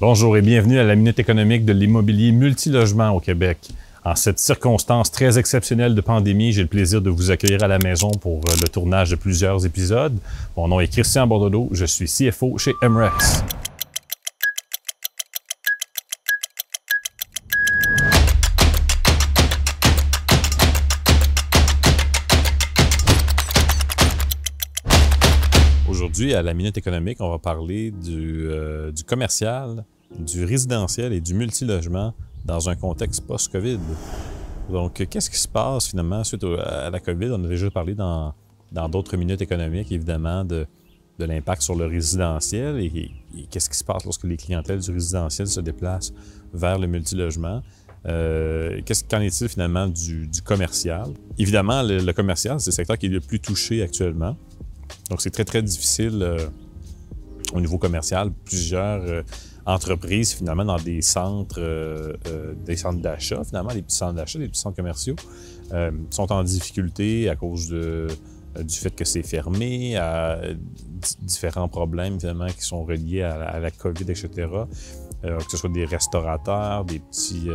Bonjour et bienvenue à la Minute économique de l'immobilier multilogement au Québec. En cette circonstance très exceptionnelle de pandémie, j'ai le plaisir de vous accueillir à la maison pour euh, le tournage de plusieurs épisodes. Mon nom est Christian Bordelot, je suis CFO chez MREX. Aujourd'hui, à la Minute économique, on va parler du, euh, du commercial, du résidentiel et du multilogement dans un contexte post-COVID. Donc, qu'est-ce qui se passe finalement suite à la COVID? On a déjà parlé dans d'autres minutes économiques, évidemment, de, de l'impact sur le résidentiel et, qu'est-ce qui se passe lorsque les clientèles du résidentiel se déplacent vers le multilogement. Euh, qu'en est-il finalement du, du commercial? Évidemment, le commercial, c'est le secteur qui est le plus touché actuellement. Donc, c'est très, très difficile euh, au niveau commercial. Plusieurs euh, entreprises, finalement, dans des centres, euh, des centres d'achat, finalement, des petits centres d'achat, des petits centres commerciaux, sont en difficulté à cause du fait que c'est fermé, à différents problèmes, finalement, qui sont reliés à, la COVID, etc. que ce soit des restaurateurs, des petits,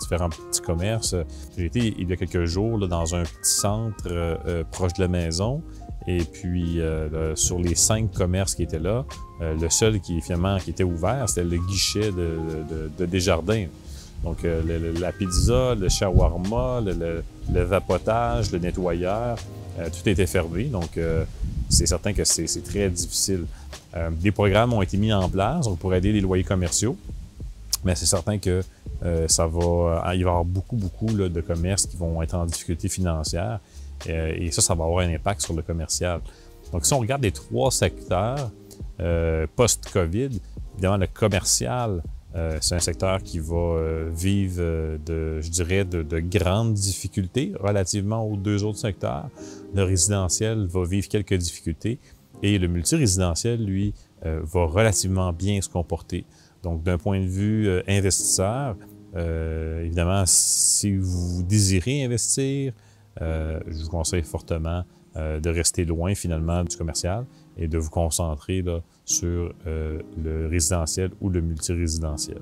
différents petits commerces. J'ai été il y a quelques jours dans un petit centre proche de la maison et puis, euh, sur les cinq commerces qui étaient là, euh, le seul qui, finalement, qui était ouvert, c'était le guichet de, Desjardins. Donc, euh, la pizza, le shawarma, le, vapotage, le nettoyeur, tout était fermé. Donc, c'est certain que c'est très difficile. des programmes ont été mis en place pour aider les loyers commerciaux, mais c'est certain que ça va, il va y avoir beaucoup, beaucoup de commerces qui vont être en difficulté financière. Euh, et ça, ça va avoir un impact sur le commercial. Donc, si on regarde les trois secteurs euh, post-COVID, évidemment, le commercial, euh, c'est un secteur qui va vivre, de, je dirais, de, grandes difficultés relativement aux deux autres secteurs. Le résidentiel va vivre quelques difficultés et le multirésidentiel, lui, va relativement bien se comporter. Donc, d'un point de vue investisseur, évidemment, si vous désirez investir, euh, je vous conseille fortement euh, de rester loin finalement du commercial et de vous concentrer sur euh, le résidentiel ou le multirésidentiel.